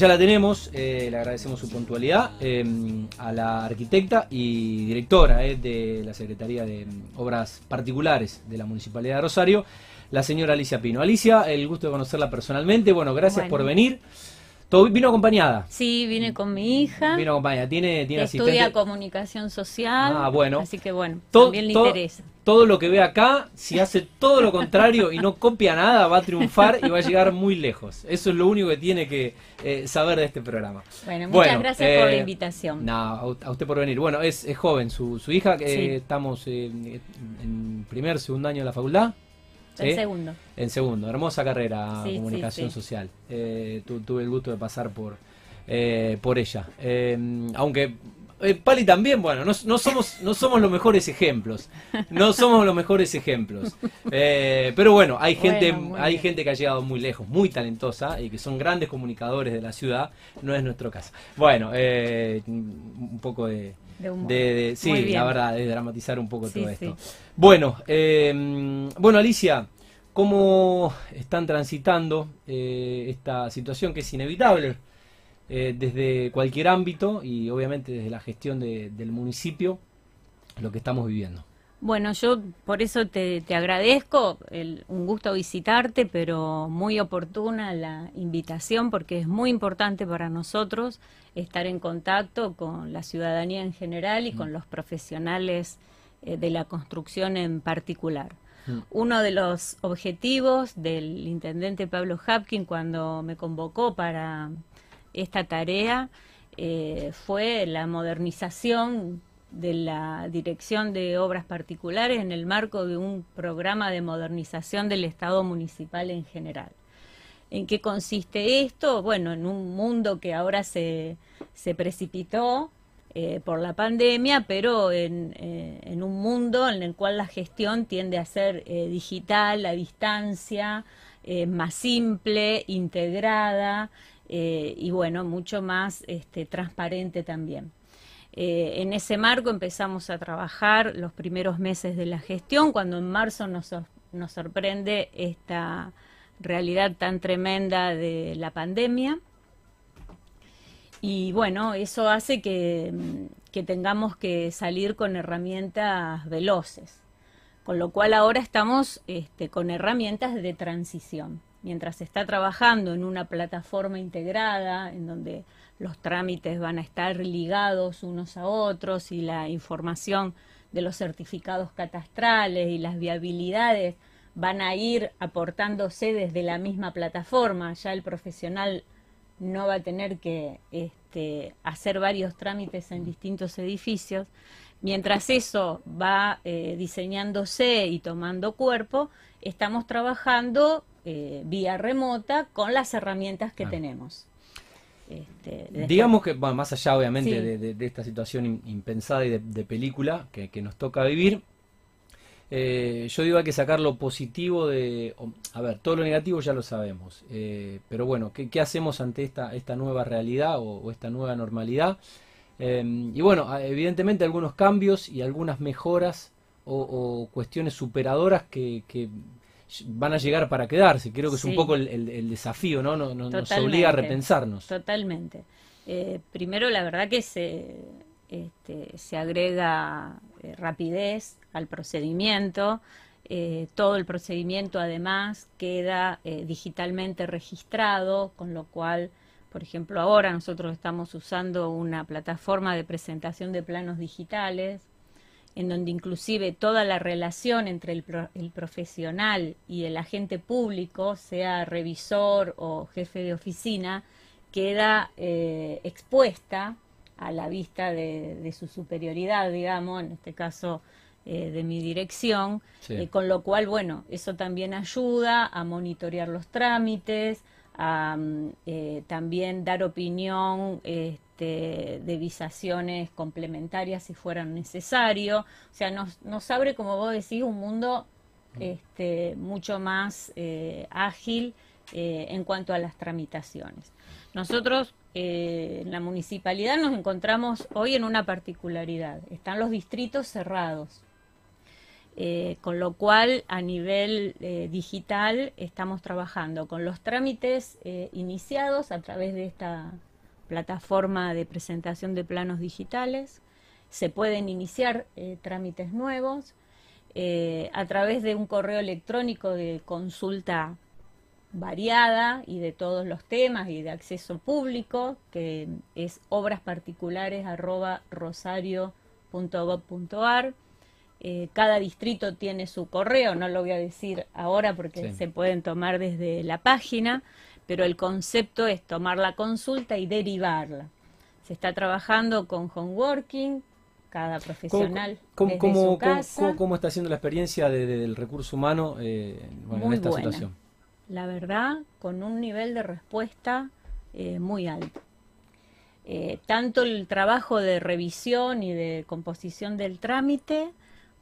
Ya la tenemos, eh, le agradecemos su puntualidad eh, a la arquitecta y directora eh, de la Secretaría de Obras Particulares de la Municipalidad de Rosario, la señora Alicia Pino. Alicia, el gusto de conocerla personalmente. Bueno, gracias Bueno. por venir. Todo, ¿Vino acompañada? Sí, vine con mi hija. Vino acompañada. ¿Tiene, tiene que estudia asistente? comunicación social. Ah, bueno. Así que bueno, To- también le to- interesa. Todo lo que ve acá, si hace todo lo contrario y no copia nada, va a triunfar y va a llegar muy lejos. Eso es lo único que tiene que eh, saber de este programa. Bueno, muchas Bueno, gracias por la eh, invitación. No, a usted por venir. Bueno, es, es joven su, su hija, que Sí. estamos eh, en primer, segundo año de la facultad. ¿Sí? segundo. En segundo, hermosa carrera, Sí, comunicación sí. social. Eh, tu- tuve el gusto de pasar por, eh, por ella. Eh, aunque eh, Pali también, bueno, no, no somos, no somos los mejores ejemplos. No somos los mejores ejemplos. Eh, pero bueno, hay gente, Bueno, hay bien. gente que ha llegado muy lejos, muy talentosa y que son grandes comunicadores de la ciudad. No es nuestro caso. Bueno, eh, un poco de, De humor. de- de- sí, la verdad, de dramatizar un poco Sí, todo esto. sí. Bueno, eh, bueno, Alicia, ¿cómo están transitando eh, esta situación que es inevitable eh, desde cualquier ámbito y obviamente desde la gestión de- del municipio, lo que estamos viviendo? Bueno, yo por eso te, te agradezco, el- un gusto visitarte, pero muy oportuna la invitación porque es muy importante para nosotros estar en contacto con la ciudadanía en general y con los profesionales eh, de la construcción en particular. Mm. Uno de los objetivos del intendente Pablo Hapkin cuando me convocó para esta tarea eh, fue la modernización de la Dirección de Obras Particulares en el marco de un programa de modernización del Estado municipal en general. ¿En qué consiste esto? Bueno, en un mundo que ahora se, se precipitó eh, por la pandemia, pero en, eh, en un mundo en el cual la gestión tiende a ser eh, digital, a distancia, más simple, integrada y bueno, mucho más este, transparente también. Eh, en ese marco empezamos a trabajar los primeros meses de la gestión, cuando en marzo nos, sor- nos sorprende esta realidad tan tremenda de la pandemia. Y bueno, eso hace que, mm, tengamos que salir con herramientas veloces, con lo cual ahora estamos este, con herramientas de transición. Mientras se está trabajando en una plataforma integrada, en donde los trámites van a estar ligados unos a otros y la información de los certificados catastrales y las viabilidades van a ir aportándose desde la misma plataforma. Ya el profesional no va a tener que este, hacer varios trámites en distintos edificios. Mientras eso va eh, diseñándose y tomando cuerpo, estamos trabajando eh, vía remota con las herramientas que Ah. tenemos. Este, Digamos que, bueno, más allá obviamente Sí. de, de- de esta situación im- impensada y de, de película que, que nos toca vivir, eh, yo digo hay que sacar lo positivo de... A ver, todo lo negativo ya lo sabemos, eh, pero bueno, ¿qué, qué hacemos ante esta, esta nueva realidad o, o esta nueva normalidad? Eh, y bueno, evidentemente algunos cambios y algunas mejoras o, o cuestiones superadoras que, que van a llegar para quedarse. Creo que es un poco el, el- el desafío, ¿no? Nos, obliga a repensarnos. Totalmente. Eh, primero, la verdad que se, este, se agrega eh, rapidez al procedimiento. Eh, todo el procedimiento además queda eh, digitalmente registrado, con lo cual, por ejemplo, ahora nosotros estamos usando una plataforma de presentación de planos digitales en donde inclusive toda la relación entre el, pro- el profesional y el agente público, sea revisor o jefe de oficina, queda eh, expuesta a la vista de, de su superioridad, digamos, en este caso eh, de mi dirección, Sí. eh, con lo cual, bueno, eso también ayuda a monitorear los trámites, a mm, eh, también dar opinión este, de visaciones complementarias si fueran necesario. O sea, nos, nos abre, como vos decís, un mundo este, mucho más eh, ágil eh, en cuanto a las tramitaciones. Nosotros eh, en la municipalidad nos encontramos hoy en una particularidad. Están los distritos cerrados. Eh, con lo cual, a nivel eh, digital, estamos trabajando con los trámites eh, iniciados a través de esta plataforma de presentación de planos digitales. Se pueden iniciar trámites nuevos a través de un correo electrónico de consulta variada y de todos los temas y de acceso público, que es obrasparticulares.rosario.gov.ar. Eh, cada distrito tiene su correo, no lo voy a decir ahora porque se pueden tomar desde la página, pero el concepto es tomar la consulta y derivarla. Se está trabajando con homeworking, cada profesional ¿Cómo, cómo, cómo, está haciendo la experiencia del recurso humano eh, en esta situación? La verdad, con un nivel de respuesta eh, muy alto. tanto el trabajo de revisión y de composición del trámite,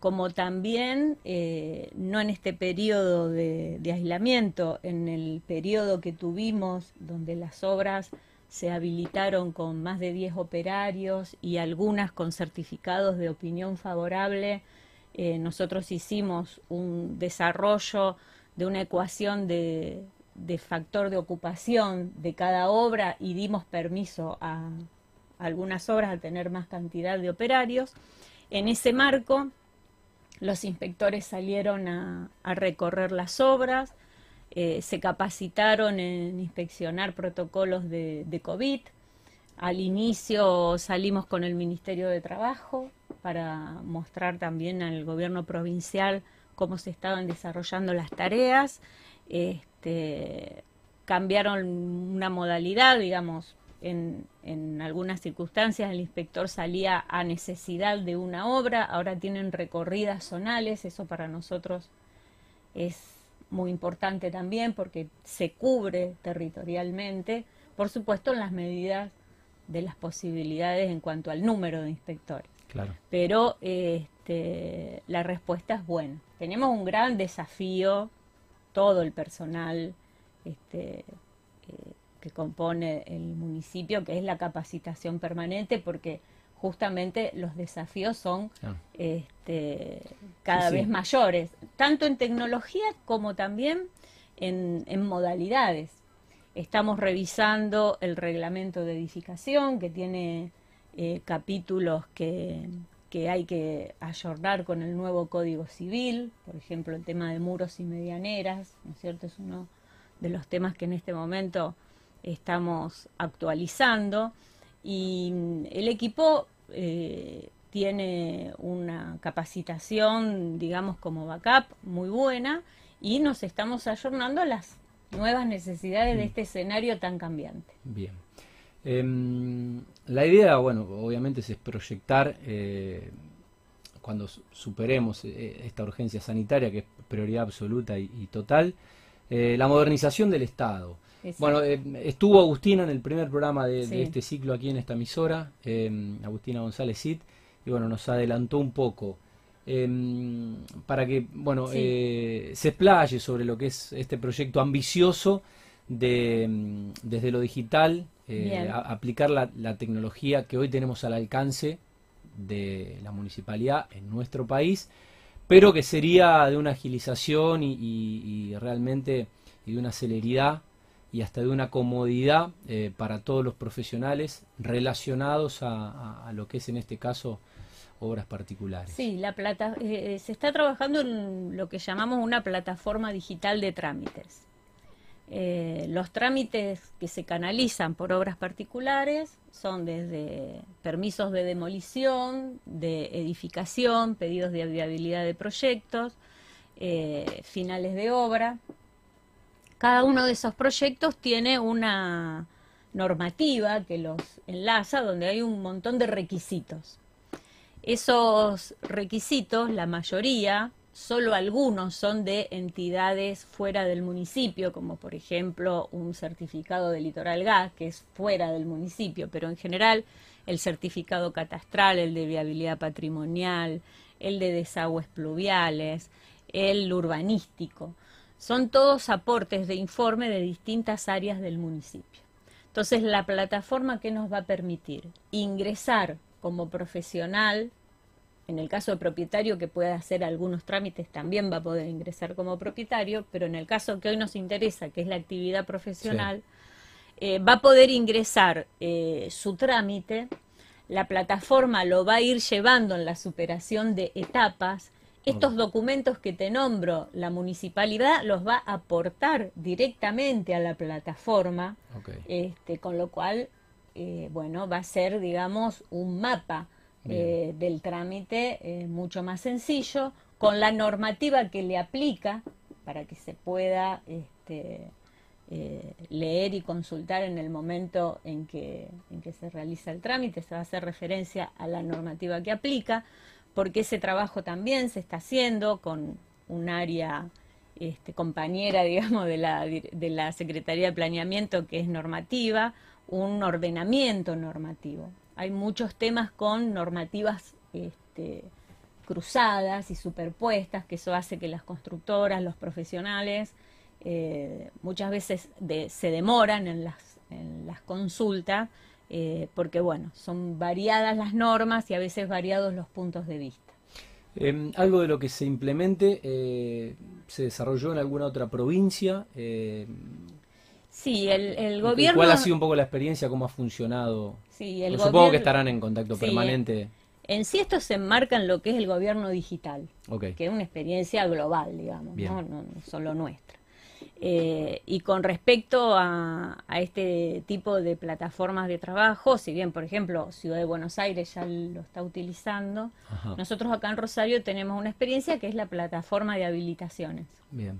como también, eh, no en este periodo de, aislamiento, en el periodo que tuvimos donde las obras se habilitaron con más de 10 operarios y algunas con certificados de opinión favorable, eh, nosotros hicimos un desarrollo de una ecuación de, de, factor de ocupación de cada obra y dimos permiso a algunas obras a tener más cantidad de operarios. En ese marco, los inspectores salieron a, recorrer las obras, eh, se capacitaron en inspeccionar protocolos de, COVID. Al inicio salimos con el Ministerio de Trabajo para mostrar también al gobierno provincial cómo se estaban desarrollando las tareas. Este, cambiaron una modalidad, digamos, en, en, algunas circunstancias el inspector salía a necesidad de una obra, ahora tienen recorridas zonales, eso para nosotros es muy importante también porque se cubre territorialmente, por supuesto en las medidas de las posibilidades en cuanto al número de inspectores. Claro. Pero este, la respuesta es buena. Tenemos un gran desafío, todo el personal este, que compone el municipio, que es la capacitación permanente, porque justamente los desafíos son ah. este, cada vez mayores, tanto en tecnología como también en, modalidades. Estamos revisando el reglamento de edificación, que tiene eh, capítulos que, que hay que ayornar con el nuevo Código Civil, por ejemplo, el tema de muros y medianeras, ¿no es cierto? Es uno de los temas que en este momento estamos actualizando y el equipo eh, tiene una capacitación, digamos, como backup muy buena y nos estamos ayornando a las nuevas necesidades de mm. este escenario tan cambiante. Bien. Em, la idea, bueno, obviamente es proyectar eh, cuando superemos eh, esta urgencia sanitaria, que es prioridad absoluta y, total, la modernización del Estado. Bueno, eh, estuvo Agustina en el primer programa de, este ciclo aquí en esta emisora, em, Agustina González Cid, y bueno, nos adelantó un poco. Em, para que, bueno, eh, se explaye sobre lo que es este proyecto ambicioso de em, desde lo digital, eh, aplicar la, tecnología que hoy tenemos al alcance de la municipalidad en nuestro país, pero que sería de una agilización y, y realmente y de una celeridad y hasta de una comodidad eh, para todos los profesionales relacionados a, lo que es en este caso obras particulares. Sí, la plata, eh, eh, se está trabajando en lo que llamamos una plataforma digital de trámites. los trámites que se canalizan por obras particulares son desde permisos de demolición, de edificación, pedidos de viabilidad de proyectos, finales de obra, cada uno de esos proyectos tiene una normativa que los enlaza donde hay un montón de requisitos. Esos requisitos, la mayoría, solo algunos son de entidades fuera del municipio, como por ejemplo un certificado de litoral gas, que es fuera del municipio, pero en general el certificado catastral, el de viabilidad patrimonial, el de desagües pluviales, el urbanístico. Son todos aportes de informe de distintas áreas del municipio. Entonces, la plataforma que nos va a permitir ingresar como profesional en el caso de propietario que pueda hacer algunos trámites también va a poder ingresar como propietario, pero en el caso que hoy nos interesa, que es la actividad profesional, eh, va a poder ingresar eh, su trámite, la plataforma lo va a ir llevando en la superación de etapas, estos documentos que te nombro, la municipalidad los va a aportar directamente a la plataforma, este, con lo cual, eh, bueno, va a ser, digamos, un mapa eh, del trámite eh, mucho más sencillo, con la normativa que le aplica para que se pueda este, leer y consultar en el momento en que, en que se realiza el trámite, se va a hacer referencia a la normativa que aplica, porque ese trabajo también se está haciendo con un área este, compañera, digamos, de la, de la Secretaría de Planeamiento que es normativa, un ordenamiento normativo. Hay muchos temas con normativas este, cruzadas y superpuestas, que eso hace que las constructoras, los profesionales, eh, muchas veces se demoran en las, en las consultas, eh, porque bueno, son variadas las normas y a veces variados los puntos de vista. Em, algo de lo que se implemente eh, se desarrolló en alguna otra provincia. Sí, el, gobierno... ¿Cuál ha sido un poco la experiencia? ¿Cómo ha funcionado? Sí, el Supongo que estarán en contacto permanente. En sí esto se enmarca en lo que es el gobierno digital, que es una experiencia global, digamos, ¿no? No, solo nuestra. Eh, y con respecto a, este tipo de plataformas de trabajo, si bien, por ejemplo, Ciudad de Buenos Aires ya lo está utilizando, nosotros acá en Rosario tenemos una experiencia que es la plataforma de habilitaciones. Bien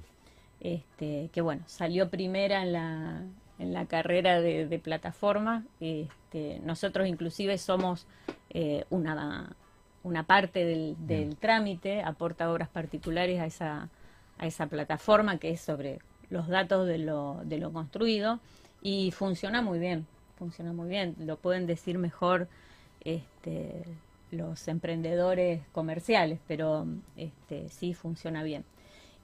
este, que bueno, salió primera en la, en la carrera de, plataforma. Este, nosotros inclusive somos eh, una, una parte del, del trámite, aporta obras particulares a esa, a esa plataforma que es sobre los datos de lo, de lo construido y funciona muy bien, funciona muy bien, lo pueden decir mejor este, los emprendedores comerciales, pero este, sí funciona bien.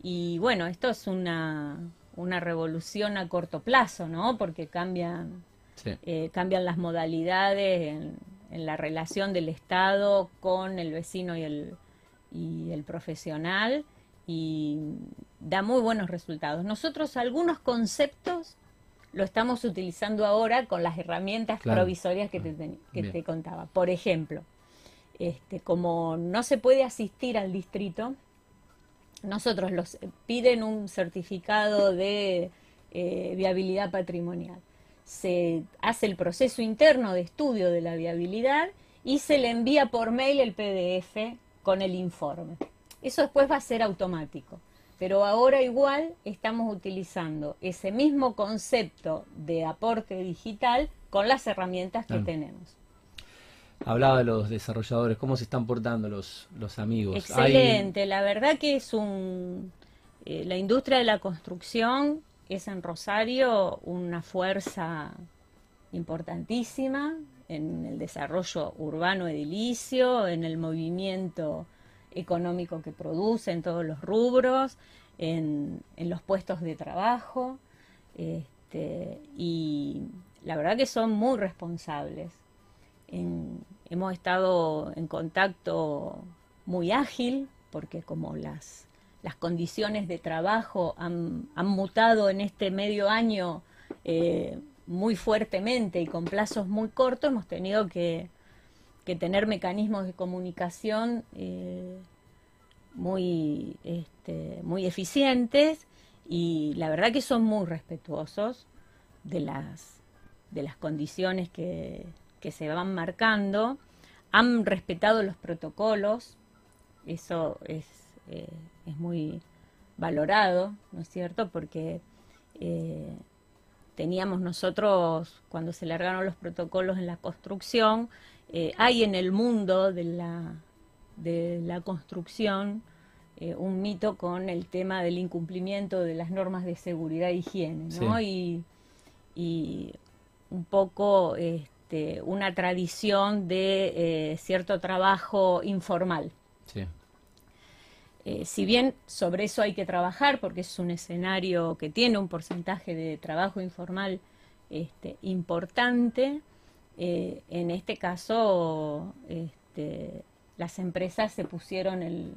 Y bueno, esto es una, una revolución a corto plazo, ¿no? Porque cambian, eh, cambian las modalidades en, en, la relación del Estado con el vecino y el, y el profesional y da muy buenos resultados. Nosotros algunos conceptos lo estamos utilizando ahora con las herramientas provisorias que, te, que te contaba. Por ejemplo, este, como no se puede asistir al distrito, nosotros los piden un certificado de eh, viabilidad patrimonial. Se hace el proceso interno de estudio de la viabilidad y se le envía por mail el PDF con el informe. Eso después va a ser automático. Pero ahora igual estamos utilizando ese mismo concepto de aporte digital con las herramientas que tenemos. Hablaba de los desarrolladores, cómo se están portando los, los amigos. Excelente, la verdad que es un... Eh, la industria de la construcción es en Rosario una fuerza importantísima en el desarrollo urbano edilicio, en el movimiento económico que produce en todos los rubros, en, los puestos de trabajo, este, y la verdad que son muy responsables. Hemos estado en contacto muy ágil, porque como las, las condiciones de trabajo han, mutado en este medio año eh, muy fuertemente y con plazos muy cortos, hemos tenido que, tener mecanismos de comunicación eh, muy, este, muy eficientes y la verdad que son muy respetuosos de las, de las condiciones que, que se van marcando, han respetado los protocolos, eso es, eh, es muy valorado, ¿no es cierto? Porque eh, teníamos nosotros, cuando se largaron los protocolos en la construcción, eh, hay en el mundo de la, de la construcción un mito con el tema del incumplimiento de las normas de seguridad e higiene, ¿no? Y, y, un poco este, una tradición de eh, cierto trabajo informal. Eh, si bien sobre eso hay que trabajar, porque es un escenario que tiene un porcentaje de trabajo informal este, importante, eh, en este caso este, las empresas se pusieron el,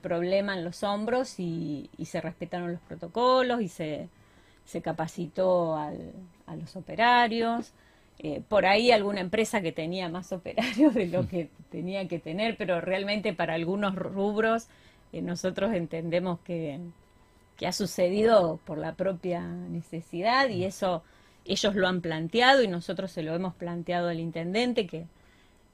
problema en los hombros y, se respetaron los protocolos y se, capacitó a los operarios. Eh, por ahí alguna empresa que tenía más operarios de lo que tenía que tener, pero realmente para algunos rubros eh, nosotros entendemos que ha sucedido por la propia necesidad y eso ellos lo han planteado y nosotros se lo hemos planteado al intendente que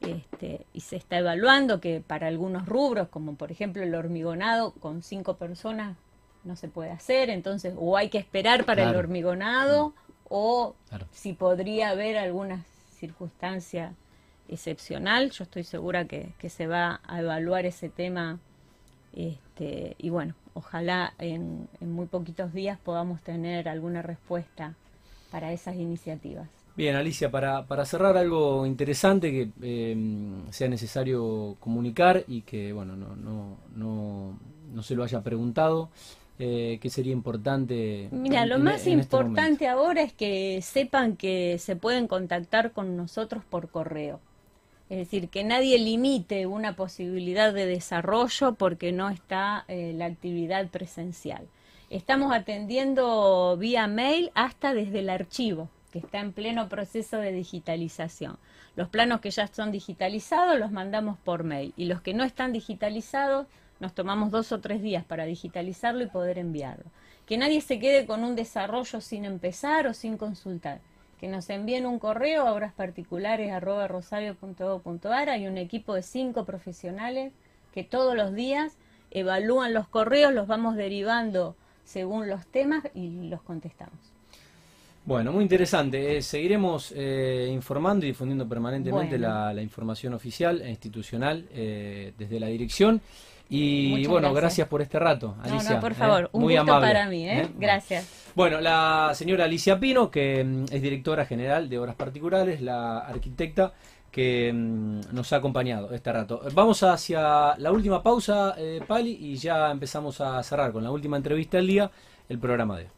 este, y se está evaluando que para algunos rubros, como por ejemplo el hormigonado, con cinco personas no se puede hacer, entonces o hay que esperar para el hormigonado o si podría haber alguna circunstancia excepcional, yo estoy segura que, que se va a evaluar ese tema este, y bueno, ojalá en, en muy poquitos días podamos tener alguna respuesta para esas iniciativas. Bien, Alicia, para, para cerrar algo interesante que eh, sea necesario comunicar y que bueno no, no, no, no se lo haya preguntado, eh, ¿qué sería importante? Mira, lo en- más en este importante ahora es que sepan que se pueden contactar con nosotros por correo. Es decir, que nadie limite una posibilidad de desarrollo porque no está eh, la actividad presencial. Estamos atendiendo vía mail hasta desde el archivo, que está en pleno proceso de digitalización. Los planos que ya son digitalizados los mandamos por mail y los que no están digitalizados nos tomamos dos o tres días para digitalizarlo y poder enviarlo. Que nadie se quede con un desarrollo sin empezar o sin consultar. Que nos envíen un correo a obrasparticulares.rosario.gov.ar. Hay un equipo de cinco profesionales que todos los días evalúan los correos, los vamos derivando según los temas y los contestamos. Bueno, muy interesante. Eh, seguiremos eh, informando y difundiendo permanentemente Bueno. la, la información oficial e institucional eh, desde la dirección. Y Muchas bueno, gracias. gracias. por este rato, Alicia. no, por favor, un muy gusto amable, para mí. Gracias. Bueno, la señora Alicia Pino, que mm, es directora general de Obras Particulares, la arquitecta que mm, nos ha acompañado este rato. Vamos hacia la última pausa, eh, Pali, y ya empezamos a cerrar con la última entrevista del día, el programa de.